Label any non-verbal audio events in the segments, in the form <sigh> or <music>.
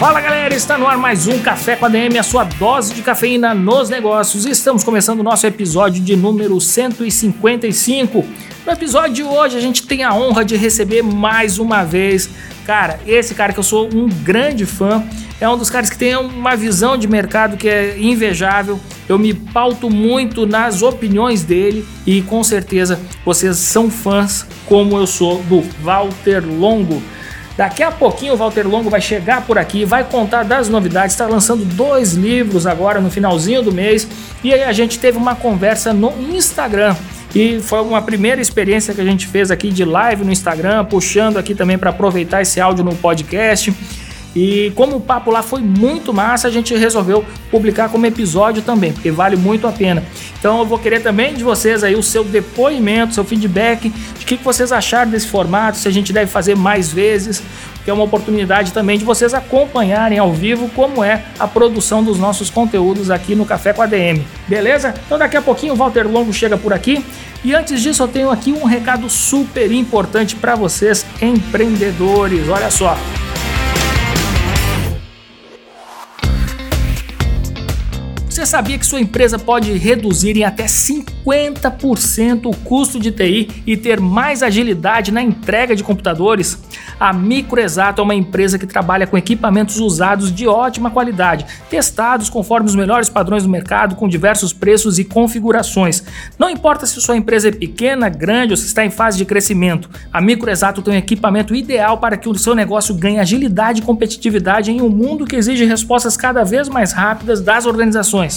Fala galera, está no ar mais um Café com a DM, a sua dose de cafeína nos negócios. Estamos começando o nosso episódio de número 155. No episódio de hoje a gente tem a honra de receber mais uma vez, cara, esse cara que eu sou um grande fã, é um dos caras que tem uma visão de mercado que é invejável. Eu me pauto muito nas opiniões dele e com certeza vocês são fãs como eu sou do Walter Longo. Daqui a pouquinho o Walter Longo vai chegar por aqui, vai contar das novidades, está lançando dois livros agora no finalzinho do mês. E aí a gente teve uma conversa no Instagram. E foi uma primeira experiência que a gente fez aqui de live no Instagram, puxando aqui também para aproveitar esse áudio no podcast. E como o papo lá foi muito massa, a gente resolveu publicar como episódio também, porque vale muito a pena. Então eu vou querer também de vocês aí o seu depoimento, seu feedback, de que vocês acharam desse formato, se a gente deve fazer mais vezes, que é uma oportunidade também de vocês acompanharem ao vivo como é a produção dos nossos conteúdos aqui no Café com a DM. Beleza? Então daqui a pouquinho o Walter Longo chega por aqui. E antes disso, eu tenho aqui um recado super importante para vocês, empreendedores. Olha só. Você sabia que sua empresa pode reduzir em até 50% o custo de TI e ter mais agilidade na entrega de computadores? A Microexato é uma empresa que trabalha com equipamentos usados de ótima qualidade, testados conforme os melhores padrões do mercado, com diversos preços e configurações. Não importa se sua empresa é pequena, grande ou se está em fase de crescimento, a Microexato tem um equipamento ideal para que o seu negócio ganhe agilidade e competitividade em um mundo que exige respostas cada vez mais rápidas das organizações.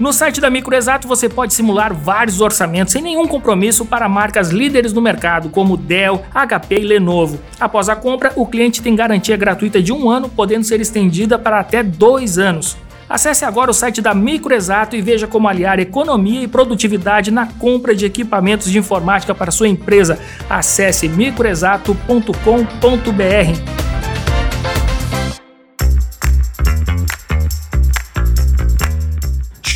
No site da Microexato você pode simular vários orçamentos sem nenhum compromisso para marcas líderes no mercado, como Dell, HP e Lenovo. Após a compra, o cliente tem garantia gratuita de um ano, podendo ser estendida para até dois anos. Acesse agora o site da Microexato e veja como aliar economia e produtividade na compra de equipamentos de informática para sua empresa. Acesse microexato.com.br.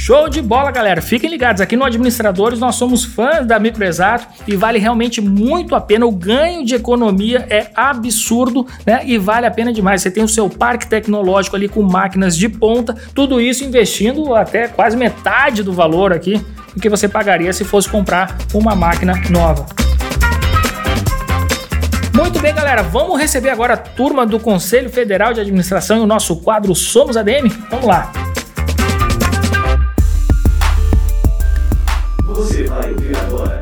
Show de bola, galera! Fiquem ligados, aqui no Administradores nós somos fãs da Microexato e vale realmente muito a pena. O ganho de economia é absurdo, né? E vale a pena demais. Você tem o seu parque tecnológico ali com máquinas de ponta, tudo isso investindo até quase metade do valor aqui do que você pagaria se fosse comprar uma máquina nova. Muito bem, galera, vamos receber agora a turma do Conselho Federal de Administração e o nosso quadro Somos ADM? Vamos lá! Você vai ouvir agora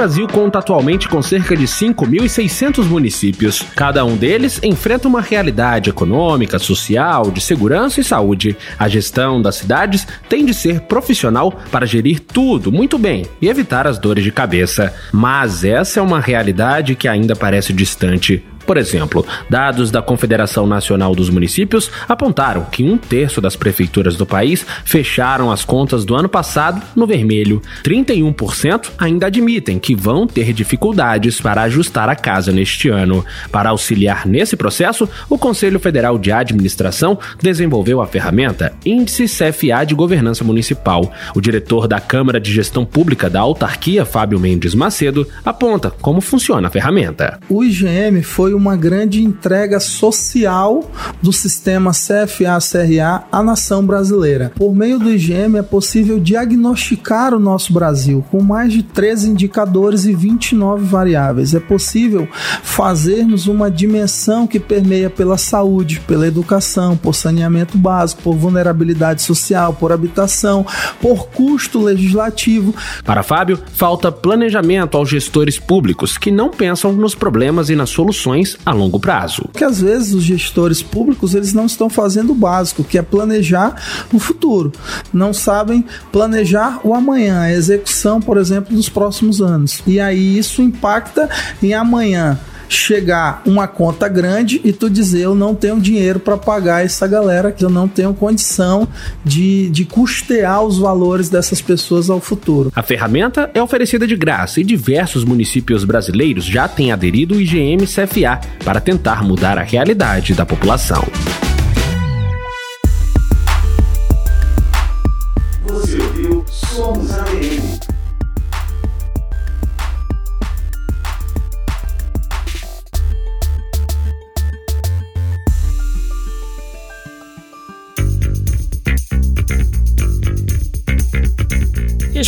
Brasil conta atualmente com cerca de 5.600 municípios. Cada um deles enfrenta uma realidade econômica, social, de segurança e saúde. A gestão das cidades tem de ser profissional para gerir tudo muito bem e evitar as dores de cabeça. Mas essa é uma realidade que ainda parece distante. Por exemplo, dados da Confederação Nacional dos Municípios apontaram que um terço das prefeituras do país fecharam as contas do ano passado no vermelho. 31% ainda admitem que vão ter dificuldades para ajustar a casa neste ano. Para auxiliar nesse processo, o Conselho Federal de Administração desenvolveu a ferramenta Índice CFA de Governança Municipal. O diretor da Câmara de Gestão Pública da Autarquia, Fábio Mendes Macedo, aponta como funciona a ferramenta. O IGM foi uma grande entrega social do sistema CFA-CRA à nação brasileira. Por meio do IGM é possível diagnosticar o nosso Brasil com mais de 13 indicadores e 29 variáveis. É possível fazermos uma dimensão que permeia pela saúde, pela educação, por saneamento básico, por vulnerabilidade social, por habitação, por custo legislativo. Para Fábio, falta planejamento aos gestores públicos que não pensam nos problemas e nas soluções a longo prazo. Que às vezes os gestores públicos eles não estão fazendo o básico, que é planejar o futuro. Não sabem planejar o amanhã, a execução, por exemplo, dos próximos anos. E aí isso impacta em amanhã chegar uma conta grande e tu dizer eu não tenho dinheiro para pagar essa galera, que eu não tenho condição de, de custear os valores dessas pessoas ao futuro. A ferramenta é oferecida de graça e diversos municípios brasileiros já têm aderido o IGM CFA para tentar mudar a realidade da população.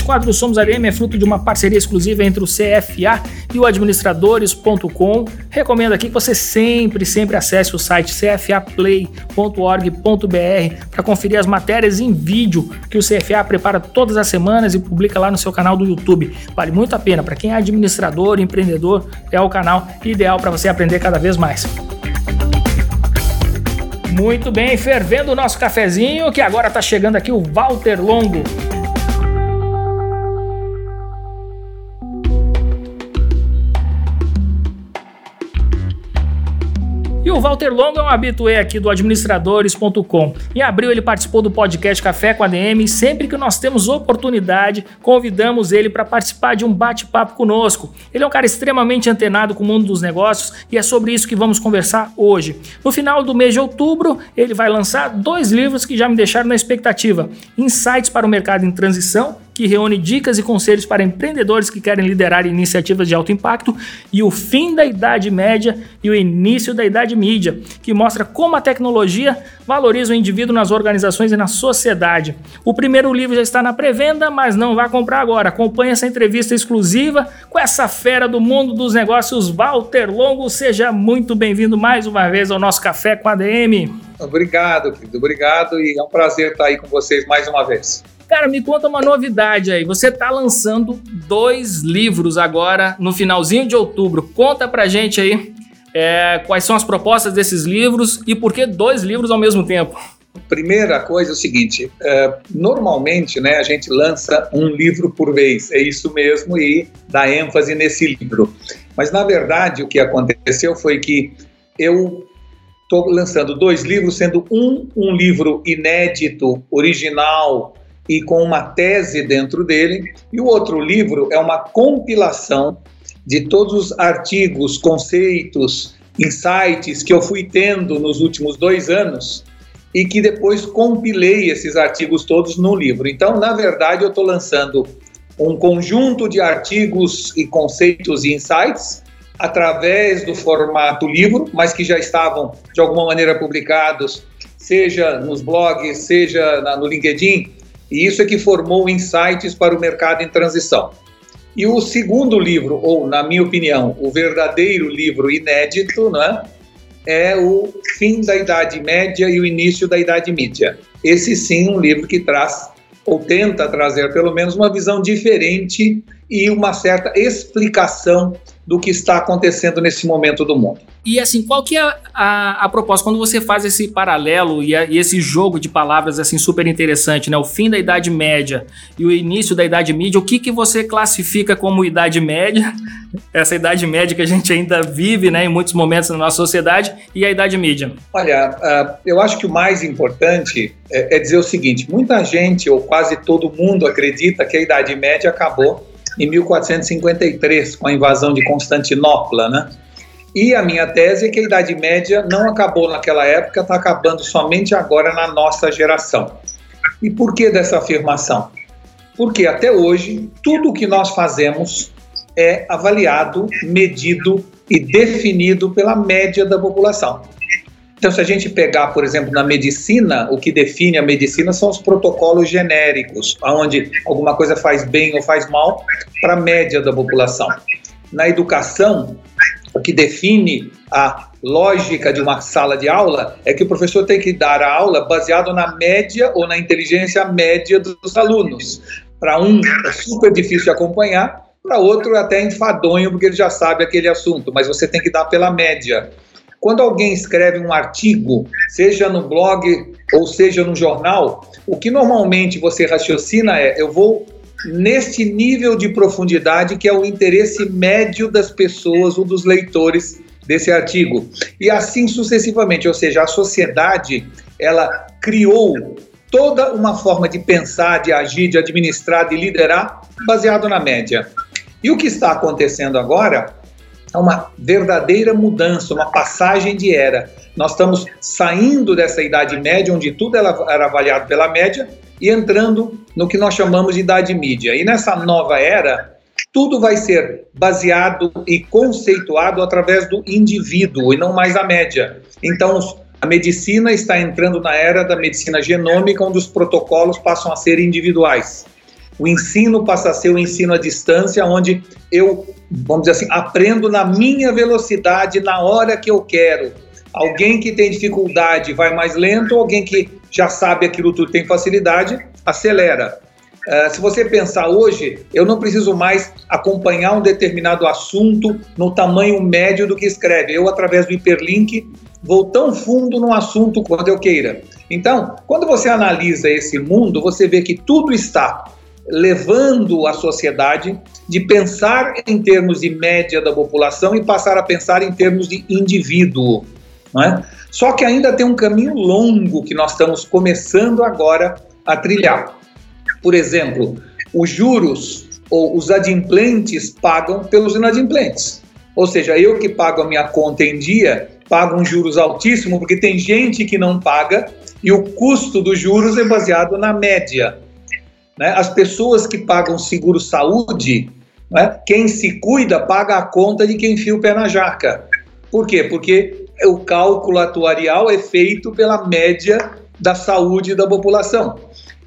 Quadro do Somos ADM é fruto de uma parceria exclusiva entre o CFA e o administradores.com. Recomendo aqui que você sempre, sempre acesse o site cfaplay.org.br para conferir as matérias em vídeo que o CFA prepara todas as semanas e publica lá no seu canal do YouTube. Vale muito a pena. Para quem é administrador, empreendedor, é o canal ideal para você aprender cada vez mais. Muito bem, fervendo o nosso cafezinho, que agora está chegando aqui o Walter Longo. E o Walter Longo é um habitué aqui do administradores.com. Em abril ele participou do podcast Café com a DM e sempre que nós temos oportunidade, convidamos ele para participar de um bate-papo conosco. Ele é um cara extremamente antenado com o mundo dos negócios e é sobre isso que vamos conversar hoje. No final do mês de outubro, ele vai lançar dois livros que já me deixaram na expectativa: Insights para o mercado em transição que reúne dicas e conselhos para empreendedores que querem liderar iniciativas de alto impacto, e O Fim da Idade Média e o Início da Idade Mídia, que mostra como a tecnologia valoriza o indivíduo nas organizações e na sociedade. O primeiro livro já está na pré-venda, mas não vá comprar agora. Acompanhe essa entrevista exclusiva com essa fera do mundo dos negócios, Walter Longo. Seja muito bem-vindo mais uma vez ao nosso Café com a DM. Obrigado, querido. Obrigado e é um prazer estar aí com vocês mais uma vez. Cara, me conta uma novidade aí. Você está lançando dois livros agora no finalzinho de outubro. Conta pra gente aí é, quais são as propostas desses livros e por que dois livros ao mesmo tempo. Primeira coisa é o seguinte: é, normalmente né, a gente lança um livro por vez, é isso mesmo, e dá ênfase nesse livro. Mas na verdade o que aconteceu foi que eu estou lançando dois livros, sendo um um livro inédito, original, e com uma tese dentro dele, e o outro livro é uma compilação de todos os artigos, conceitos, insights que eu fui tendo nos últimos dois anos e que depois compilei esses artigos todos no livro. Então, na verdade, eu estou lançando um conjunto de artigos e conceitos e insights através do formato livro, mas que já estavam de alguma maneira publicados, seja nos blogs, seja no LinkedIn, e isso é que formou insights para o mercado em transição. E o segundo livro, ou na minha opinião, o verdadeiro livro inédito, né, é o Fim da Idade Média e o Início da Idade Mídia. Esse sim, um livro que traz ou tenta trazer pelo menos uma visão diferente e uma certa explicação do que está acontecendo nesse momento do mundo. E assim, qual que é a, a, a proposta quando você faz esse paralelo e, a, e, esse jogo de palavras assim super interessante, né? O fim da Idade Média e o início da Idade Média, o que que você classifica como Idade Média? <laughs> Essa Idade Média que a gente ainda vive, né, em muitos momentos na nossa sociedade e a Idade Média. Olha, uh, eu acho que o mais importante é, é dizer o seguinte: muita gente ou quase todo mundo acredita que a Idade Média acabou em 1453 com a invasão de Constantinopla, né? E a minha tese é que a Idade Média não acabou naquela época, está acabando somente agora na nossa geração. E por que dessa afirmação? Porque até hoje, tudo o que nós fazemos é avaliado, medido e definido pela média da população. Então, se a gente pegar, por exemplo, na medicina, o que define a medicina são os protocolos genéricos, onde alguma coisa faz bem ou faz mal para a média da população. Na educação, o que define a lógica de uma sala de aula é que o professor tem que dar a aula baseado na média ou na inteligência média dos alunos. Para um é super difícil de acompanhar, para outro até enfadonho, porque ele já sabe aquele assunto, mas você tem que dar pela média. Quando alguém escreve um artigo, seja no blog ou seja no jornal, o que normalmente você raciocina é: eu vou neste nível de profundidade que é o interesse médio das pessoas ou dos leitores desse artigo. E assim sucessivamente, ou seja, a sociedade, ela criou toda uma forma de pensar, de agir, de administrar, de liderar baseado na média. E o que está acontecendo agora é uma verdadeira mudança, uma passagem de era. Nós estamos saindo dessa idade média, onde tudo era avaliado pela média, e entrando no que nós chamamos de idade mídia. E nessa nova era, tudo vai ser baseado e conceituado através do indivíduo e não mais a média. Então, a medicina está entrando na era da medicina genômica, onde os protocolos passam a ser individuais. O ensino passa a ser o ensino à distância, onde eu, vamos dizer assim, aprendo na minha velocidade, na hora que eu quero. Alguém que tem dificuldade vai mais lento, alguém que já sabe aquilo tudo, tem facilidade, acelera. Uh, se você pensar hoje, eu não preciso mais acompanhar um determinado assunto no tamanho médio do que escreve. Eu, através do hiperlink, vou tão fundo no assunto quanto eu queira. Então, quando você analisa esse mundo, você vê que tudo está levando a sociedade de pensar em termos de média da população e passar a pensar em termos de indivíduo. É? Só que ainda tem um caminho longo que nós estamos começando agora a trilhar. Por exemplo, os juros ou os adimplentes pagam pelos inadimplentes. Ou seja, eu que pago a minha conta em dia, pago um juros altíssimo, porque tem gente que não paga e o custo dos juros é baseado na média. Né? As pessoas que pagam seguro saúde, né? quem se cuida paga a conta de quem enfia o pé na jaca. Por quê? Porque o cálculo atuarial é feito pela média da saúde da população.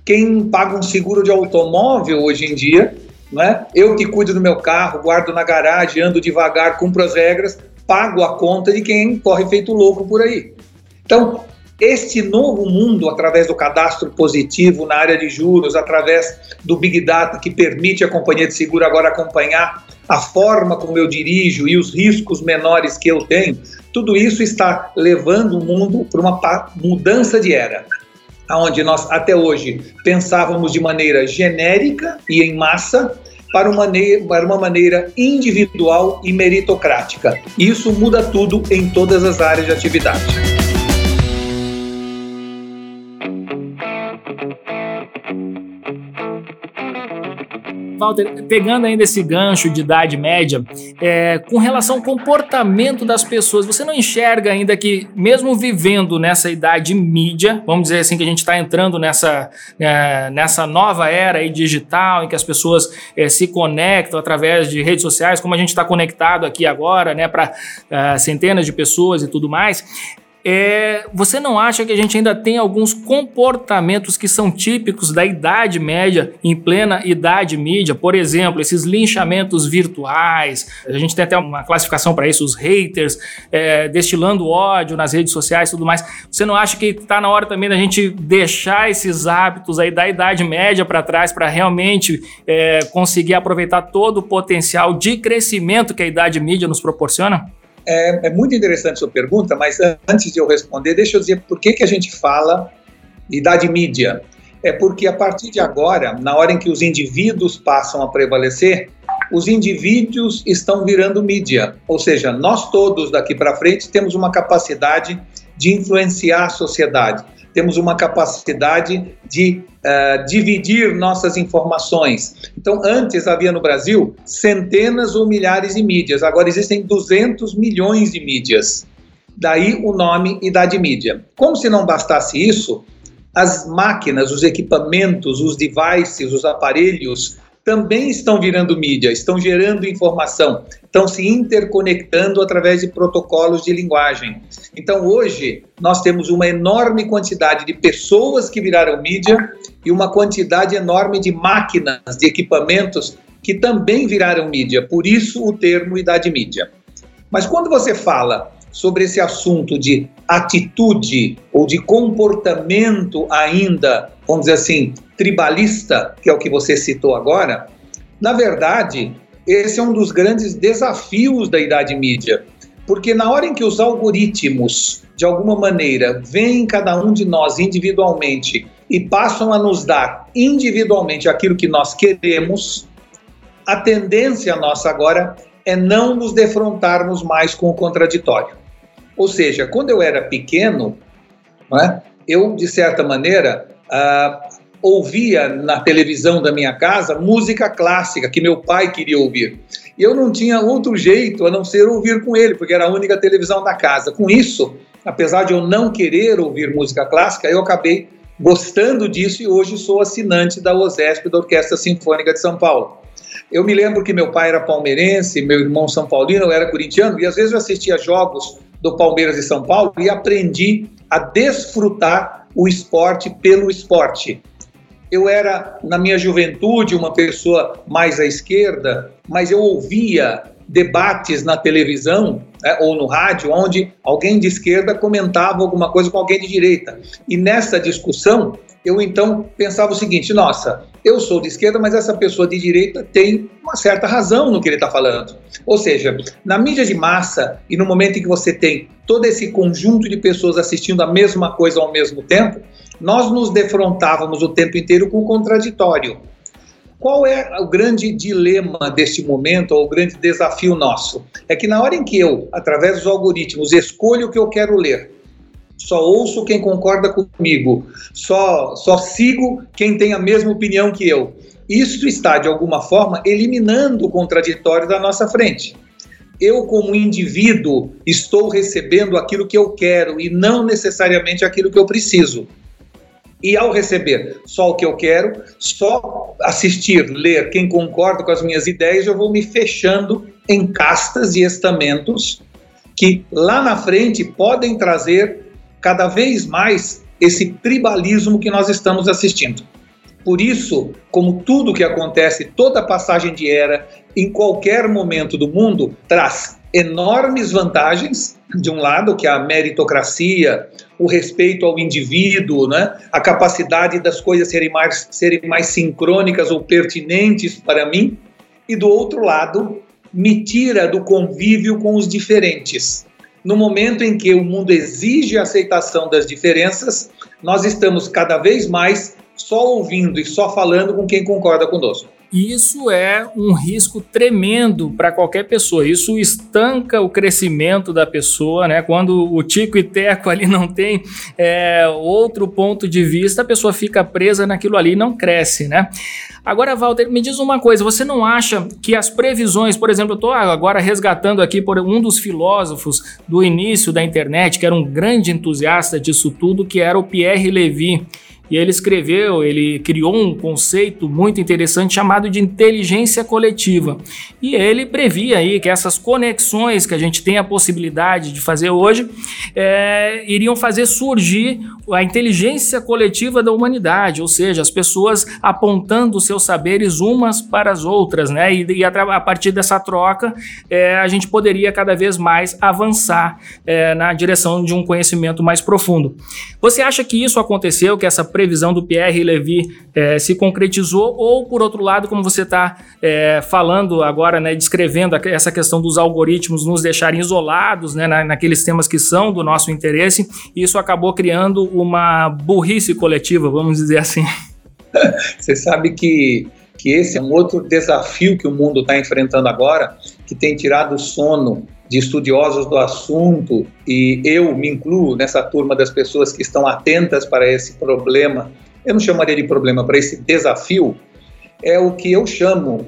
Quem paga um seguro de automóvel hoje em dia, né? eu que cuido do meu carro, guardo na garagem, ando devagar, cumpro as regras, pago a conta de quem corre feito louco por aí. Então, este novo mundo, através do cadastro positivo na área de juros, através do Big Data, que permite a companhia de seguro agora acompanhar a forma como eu dirijo e os riscos menores que eu tenho, tudo isso está levando o mundo para uma mudança de era. Onde nós até hoje pensávamos de maneira genérica e em massa, para uma, para uma maneira individual e meritocrática. Isso muda tudo em todas as áreas de atividade. Walter, pegando ainda esse gancho de idade média, é, com relação ao comportamento das pessoas, você não enxerga ainda que, mesmo vivendo nessa idade mídia, vamos dizer assim, que a gente está entrando nessa, é, nessa nova era digital, em que as pessoas é, se conectam através de redes sociais, como a gente está conectado aqui agora, né, para é, centenas de pessoas e tudo mais, é, você não acha que a gente ainda tem alguns comportamentos que são típicos da idade média, em plena idade mídia? Por exemplo, esses linchamentos virtuais. A gente tem até uma classificação para isso, os haters, é, destilando ódio nas redes sociais e tudo mais. Você não acha que está na hora também da gente deixar esses hábitos aí da idade média para trás para realmente é, conseguir aproveitar todo o potencial de crescimento que a idade mídia nos proporciona? É, é, muito interessante sua pergunta, mas antes de eu responder, deixa eu dizer por que, que a gente fala idade mídia. É porque a partir de agora, na hora em que os indivíduos passam a prevalecer, os indivíduos estão virando mídia. Ou seja, nós todos daqui para frente temos uma capacidade de influenciar a sociedade temos uma capacidade de uh, dividir nossas informações. Então, antes havia no Brasil centenas ou milhares de mídias, agora existem 200 milhões de mídias. Daí o nome Idade Mídia. Como se não bastasse isso, as máquinas, os equipamentos, os devices, os aparelhos também estão virando mídia, estão gerando informação, estão se interconectando através de protocolos de linguagem. Então, hoje, nós temos uma enorme quantidade de pessoas que viraram mídia e uma quantidade enorme de máquinas, de equipamentos que também viraram mídia, por isso o termo idade mídia. Mas quando você fala sobre esse assunto de atitude ou de comportamento ainda, vamos dizer assim, tribalista, que é o que você citou agora, na verdade, esse é um dos grandes desafios da idade mídia, porque na hora em que os algoritmos, de alguma maneira, veem cada um de nós individualmente e passam a nos dar individualmente aquilo que nós queremos, a tendência nossa agora é não nos defrontarmos mais com o contraditório. Ou seja, quando eu era pequeno, é, eu, de certa maneira, ah, ouvia na televisão da minha casa música clássica que meu pai queria ouvir. E eu não tinha outro jeito a não ser ouvir com ele, porque era a única televisão da casa. Com isso, apesar de eu não querer ouvir música clássica, eu acabei gostando disso e hoje sou assinante da OSESP, da Orquestra Sinfônica de São Paulo. Eu me lembro que meu pai era palmeirense, meu irmão São Paulino, eu era corintiano, e às vezes eu assistia jogos do Palmeiras e São Paulo e aprendi a desfrutar o esporte pelo esporte. Eu era, na minha juventude, uma pessoa mais à esquerda, mas eu ouvia debates na televisão né, ou no rádio onde alguém de esquerda comentava alguma coisa com alguém de direita. E nessa discussão, eu então pensava o seguinte: nossa, eu sou de esquerda, mas essa pessoa de direita tem uma certa razão no que ele está falando. Ou seja, na mídia de massa e no momento em que você tem todo esse conjunto de pessoas assistindo a mesma coisa ao mesmo tempo, nós nos defrontávamos o tempo inteiro com o contraditório. Qual é o grande dilema deste momento, ou o grande desafio nosso? É que na hora em que eu, através dos algoritmos, escolho o que eu quero ler, só ouço quem concorda comigo, só, só sigo quem tem a mesma opinião que eu. Isso está, de alguma forma, eliminando o contraditório da nossa frente. Eu, como indivíduo, estou recebendo aquilo que eu quero e não necessariamente aquilo que eu preciso. E ao receber só o que eu quero, só assistir, ler quem concorda com as minhas ideias, eu vou me fechando em castas e estamentos que lá na frente podem trazer cada vez mais esse tribalismo que nós estamos assistindo. Por isso, como tudo que acontece, toda passagem de era, em qualquer momento do mundo, traz enormes vantagens, de um lado, que é a meritocracia, o respeito ao indivíduo, né? a capacidade das coisas serem mais, serem mais sincrônicas ou pertinentes para mim, e do outro lado, me tira do convívio com os diferentes no momento em que o mundo exige a aceitação das diferenças, nós estamos cada vez mais só ouvindo e só falando com quem concorda conosco. Isso é um risco tremendo para qualquer pessoa. Isso estanca o crescimento da pessoa, né? Quando o tico e teco ali não tem é, outro ponto de vista, a pessoa fica presa naquilo ali e não cresce, né? Agora, Walter, me diz uma coisa: você não acha que as previsões, por exemplo, eu estou agora resgatando aqui por um dos filósofos do início da internet, que era um grande entusiasta disso tudo, que era o Pierre Levy. E ele escreveu, ele criou um conceito muito interessante chamado de inteligência coletiva. E ele previa aí que essas conexões que a gente tem a possibilidade de fazer hoje é, iriam fazer surgir a inteligência coletiva da humanidade, ou seja, as pessoas apontando seus saberes umas para as outras, né? E, e a, a, partir dessa troca, é, a gente poderia cada vez mais avançar é, na direção de um conhecimento mais profundo. Você acha que isso aconteceu, que essa previsão do Pierre Levy é, se concretizou, ou por outro lado, como você está é, falando agora, né, descrevendo essa questão dos algoritmos nos deixarem isolados né, na, naqueles temas que são do nosso interesse, isso acabou criando uma burrice coletiva, vamos dizer assim. <laughs> Você sabe que, que esse é um outro desafio que o mundo está enfrentando agora, que tem tirado o sono de estudiosos do assunto, e eu me incluo nessa turma das pessoas que estão atentas para esse problema, eu não chamaria de problema, para esse desafio, é o que eu chamo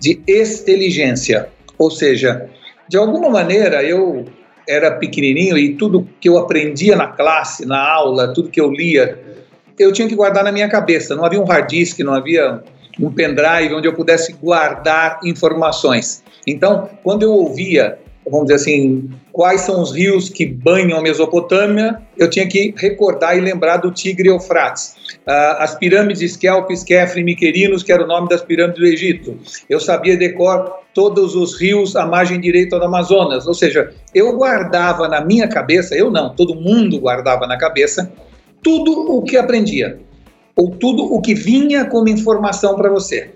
de inteligência. Ou seja, de alguma maneira eu era pequenininho e tudo que eu aprendia na classe, na aula, tudo que eu lia, eu tinha que guardar na minha cabeça. Não havia um hard disk, não havia um pendrive onde eu pudesse guardar informações. Então, quando eu ouvia vamos dizer assim, quais são os rios que banham a Mesopotâmia, eu tinha que recordar e lembrar do Tigre e Eufrates. Uh, as pirâmides Kelpis, e Miquerinos, que era o nome das pirâmides do Egito. Eu sabia decor todos os rios à margem direita do Amazonas. Ou seja, eu guardava na minha cabeça, eu não, todo mundo guardava na cabeça, tudo o que aprendia, ou tudo o que vinha como informação para você.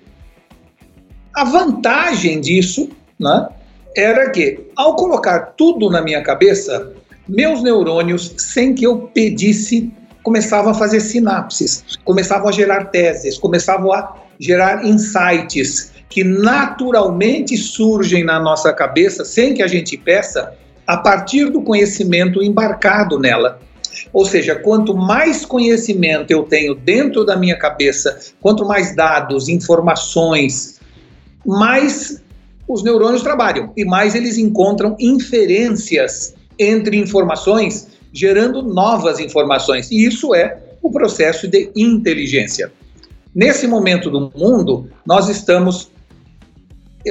A vantagem disso né, era que, ao colocar tudo na minha cabeça, meus neurônios, sem que eu pedisse, começavam a fazer sinapses, começavam a gerar teses, começavam a gerar insights que naturalmente surgem na nossa cabeça, sem que a gente peça, a partir do conhecimento embarcado nela. Ou seja, quanto mais conhecimento eu tenho dentro da minha cabeça, quanto mais dados, informações, mais os neurônios trabalham e mais eles encontram inferências entre informações, gerando novas informações. E isso é o processo de inteligência. Nesse momento do mundo, nós estamos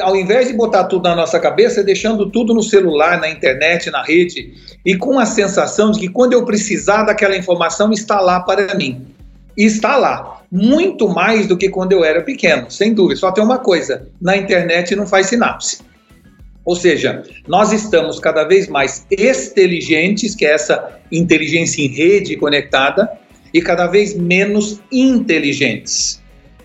ao invés de botar tudo na nossa cabeça, deixando tudo no celular, na internet, na rede, e com a sensação de que quando eu precisar daquela informação, está lá para mim. E está lá, muito mais do que quando eu era pequeno, sem dúvida. Só tem uma coisa: na internet não faz sinapse. Ou seja, nós estamos cada vez mais inteligentes, que é essa inteligência em rede conectada, e cada vez menos inteligentes.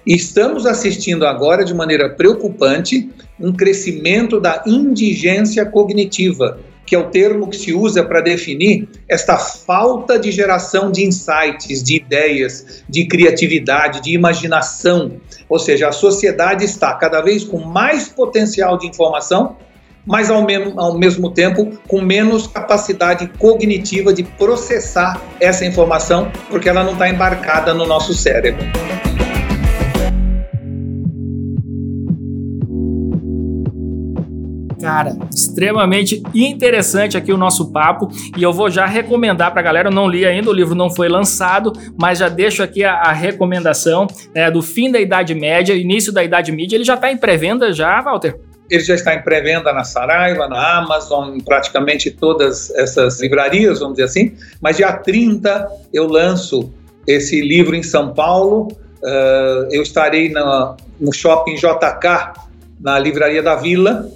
Estamos assistindo agora, de maneira preocupante, um crescimento da indigência cognitiva, que é o termo que se usa para definir esta falta de geração de insights, de ideias, de criatividade, de imaginação. Ou seja, a sociedade está cada vez com mais potencial de informação, mas ao mesmo, ao mesmo tempo com menos capacidade cognitiva de processar essa informação, porque ela não está embarcada no nosso cérebro. Cara, extremamente interessante aqui o nosso papo e eu vou já recomendar para a galera. Eu não li ainda, o livro não foi lançado, mas já deixo aqui a, a recomendação né, do fim da Idade Média, início da Idade Média. Ele já está em pré-venda já, Walter? Ele já está em pré-venda na Saraiva, na Amazon, em praticamente todas essas livrarias, vamos dizer assim. Mas dia 30 eu lanço esse livro em São Paulo. Uh, eu estarei na, no shopping JK, na Livraria da Vila,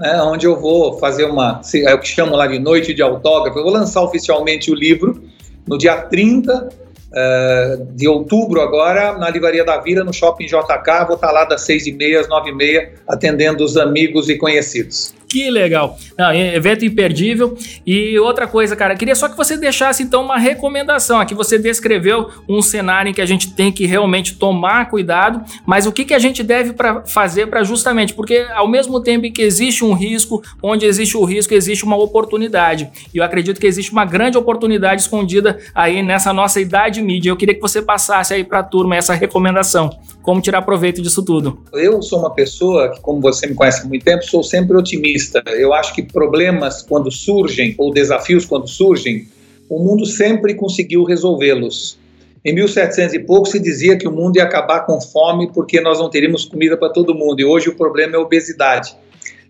né, onde eu vou fazer uma, é o que chamam lá de noite de autógrafo. Eu vou lançar oficialmente o livro no dia 30 uh, de outubro agora, na Livraria da Vila, no Shopping JK. Vou estar lá das 6h30 às 9h30, atendendo os amigos e conhecidos. Que legal. Não, evento imperdível. E outra coisa, cara, queria só que você deixasse então uma recomendação. Aqui você descreveu um cenário em que a gente tem que realmente tomar cuidado, mas o que, que a gente deve pra fazer para justamente, porque ao mesmo tempo que existe um risco, onde existe o risco, existe uma oportunidade. E eu acredito que existe uma grande oportunidade escondida aí nessa nossa idade mídia. Eu queria que você passasse aí para a turma essa recomendação. Como tirar proveito disso tudo? Eu sou uma pessoa que, como você me conhece há muito tempo, sou sempre otimista eu acho que problemas, quando surgem, ou desafios, quando surgem, o mundo sempre conseguiu resolvê-los. Em 1700 e pouco se dizia que o mundo ia acabar com fome porque nós não teríamos comida para todo mundo, e hoje o problema é a obesidade.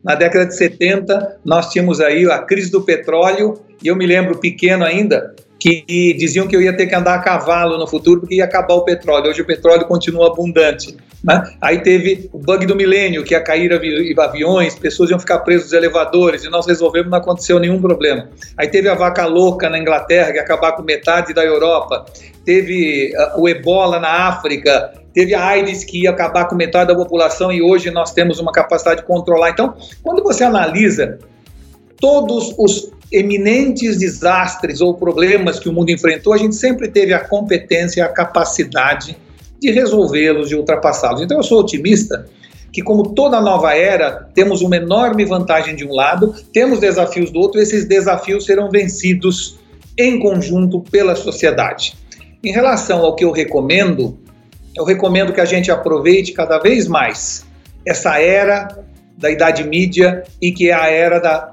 Na década de 70, nós tínhamos aí a crise do petróleo, e eu me lembro pequeno ainda, que diziam que eu ia ter que andar a cavalo no futuro porque ia acabar o petróleo. Hoje o petróleo continua abundante. Né? Aí teve o bug do milênio, que ia cair aviões, pessoas iam ficar presas nos elevadores, e nós resolvemos, não aconteceu nenhum problema. Aí teve a vaca louca na Inglaterra, que ia acabar com metade da Europa. Teve uh, o ebola na África, teve a AIDS que ia acabar com metade da população e hoje nós temos uma capacidade de controlar. Então, quando você analisa todos os eminentes desastres ou problemas que o mundo enfrentou, a gente sempre teve a competência, a capacidade de resolvê-los, de ultrapassá-los. Então eu sou otimista que, como toda nova era, temos uma enorme vantagem de um lado, temos desafios do outro, e esses desafios serão vencidos em conjunto pela sociedade. Em relação ao que eu recomendo, eu recomendo que a gente aproveite cada vez mais essa era da Idade Mídia e que é a era da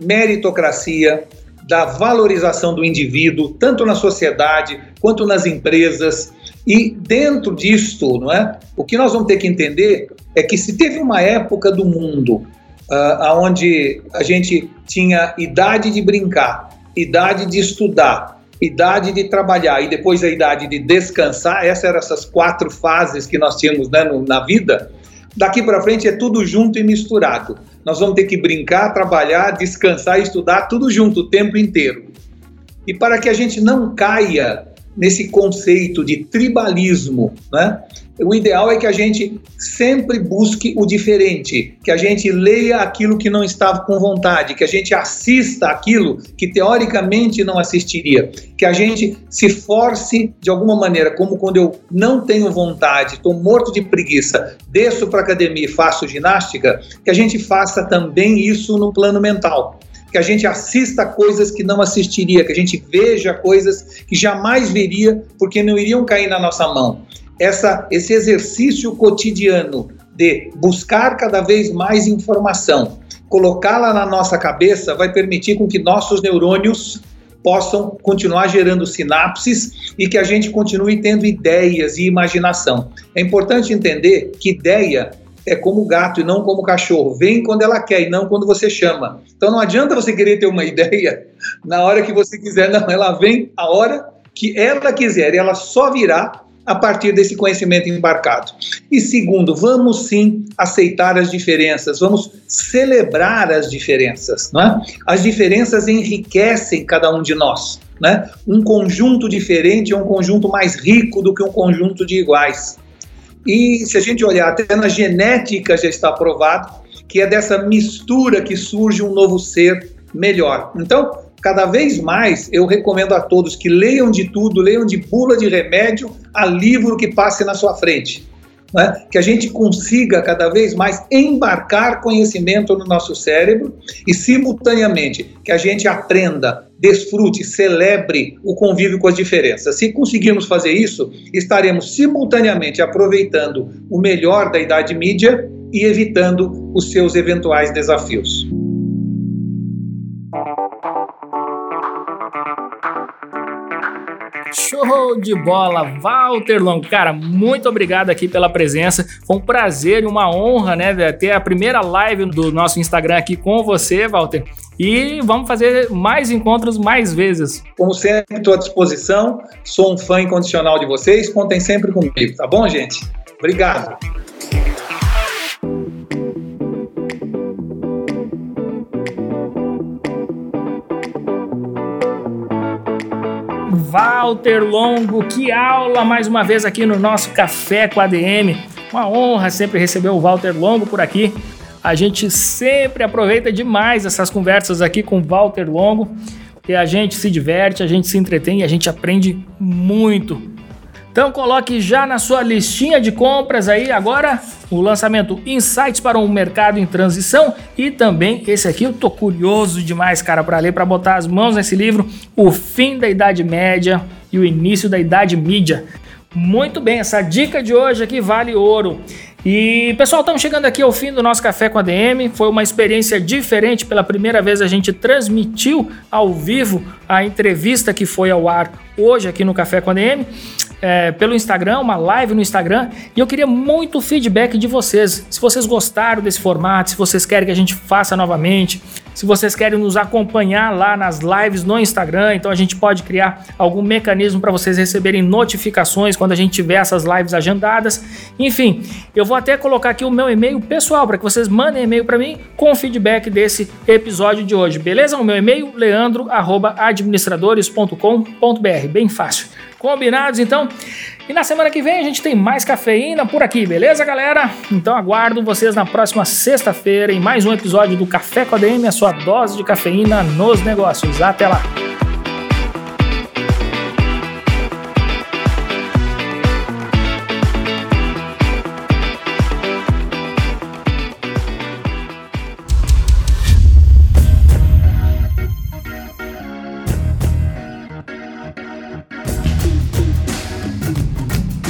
meritocracia, da valorização do indivíduo, tanto na sociedade quanto nas empresas. E dentro disto, não é? O que nós vamos ter que entender é que se teve uma época do mundo uh, onde a gente tinha idade de brincar, idade de estudar, idade de trabalhar e depois a idade de descansar, essas eram essas quatro fases que nós tínhamos né, no, na vida. Daqui para frente é tudo junto e misturado. Nós vamos ter que brincar, trabalhar, descansar e estudar tudo junto o tempo inteiro. E para que a gente não caia nesse conceito de tribalismo, né? O ideal é que a gente sempre busque o diferente, que a gente leia aquilo que não estava com vontade, que a gente assista aquilo que teoricamente não assistiria, que a gente se force de alguma maneira, como quando eu não tenho vontade, estou morto de preguiça, desço para academia e faço ginástica, que a gente faça também isso no plano mental que a gente assista coisas que não assistiria, que a gente veja coisas que jamais veria, porque não iriam cair na nossa mão. Essa, esse exercício cotidiano de buscar cada vez mais informação, colocá-la na nossa cabeça, vai permitir com que nossos neurônios possam continuar gerando sinapses e que a gente continue tendo ideias e imaginação. É importante entender que ideia é como gato e não como cachorro. Vem quando ela quer e não quando você chama. Então não adianta você querer ter uma <laughs> ideia na hora que você quiser, não. Ela vem a hora que ela quiser e ela só virá a partir desse conhecimento embarcado. E segundo, vamos sim aceitar as diferenças, vamos celebrar as diferenças. Não é? As diferenças enriquecem cada um de nós. Né? Um conjunto diferente é um conjunto mais rico do que um conjunto de iguais. E se a gente olhar até na genética já está provado que é dessa mistura que surge um novo ser melhor. Então, cada vez mais eu recomendo a todos que leiam de tudo, leiam de bula de remédio a livro que passe na sua frente. Né? Que a gente consiga cada vez mais embarcar conhecimento no nosso cérebro e, simultaneamente, que a gente aprenda desfrute, celebre o convívio com as diferenças. Se conseguirmos fazer isso, estaremos simultaneamente aproveitando o melhor da idade mídia e evitando os seus eventuais desafios. Show de bola, Walter Longo. Cara, muito obrigado aqui pela presença. Foi um prazer e uma honra, né, ter a primeira live do nosso Instagram aqui com você, Walter. E vamos fazer mais encontros mais vezes. Como sempre, estou à disposição. Sou um fã incondicional de vocês. Contem sempre comigo, tá bom, gente? Obrigado. Walter Longo, que aula mais uma vez aqui no nosso Café com a ADM. Uma honra sempre receber o Walter Longo por aqui. A gente sempre aproveita demais essas conversas aqui com o Walter Longo, e a gente se diverte, a gente se entretém e a gente aprende muito. Então coloque já na sua listinha de compras aí agora o lançamento Insights para um mercado em transição e também esse aqui eu tô curioso demais, cara, para ler, para botar as mãos nesse livro, O fim da Idade Média e o início da Idade Mídia. Muito bem, essa dica de hoje aqui vale ouro. E pessoal, estamos chegando aqui ao fim do nosso Café com a DM. Foi uma experiência diferente. Pela primeira vez a gente transmitiu ao vivo a entrevista que foi ao ar hoje aqui no Café com a DM é, pelo Instagram, uma live no Instagram, e eu queria muito feedback de vocês. Se vocês gostaram desse formato, se vocês querem que a gente faça novamente, se vocês querem nos acompanhar lá nas lives no Instagram, então a gente pode criar algum mecanismo para vocês receberem notificações quando a gente tiver essas lives agendadas. Enfim, eu vou até colocar aqui o meu e-mail pessoal para que vocês mandem e-mail para mim com feedback desse episódio de hoje, beleza? O meu e-mail leandro@administradores.com.br, bem fácil. Combinados então? E na semana que vem a gente tem mais cafeína por aqui, beleza, galera? Então aguardo vocês na próxima sexta-feira em mais um episódio do Café com a DM, a sua dose de cafeína nos negócios. Até lá!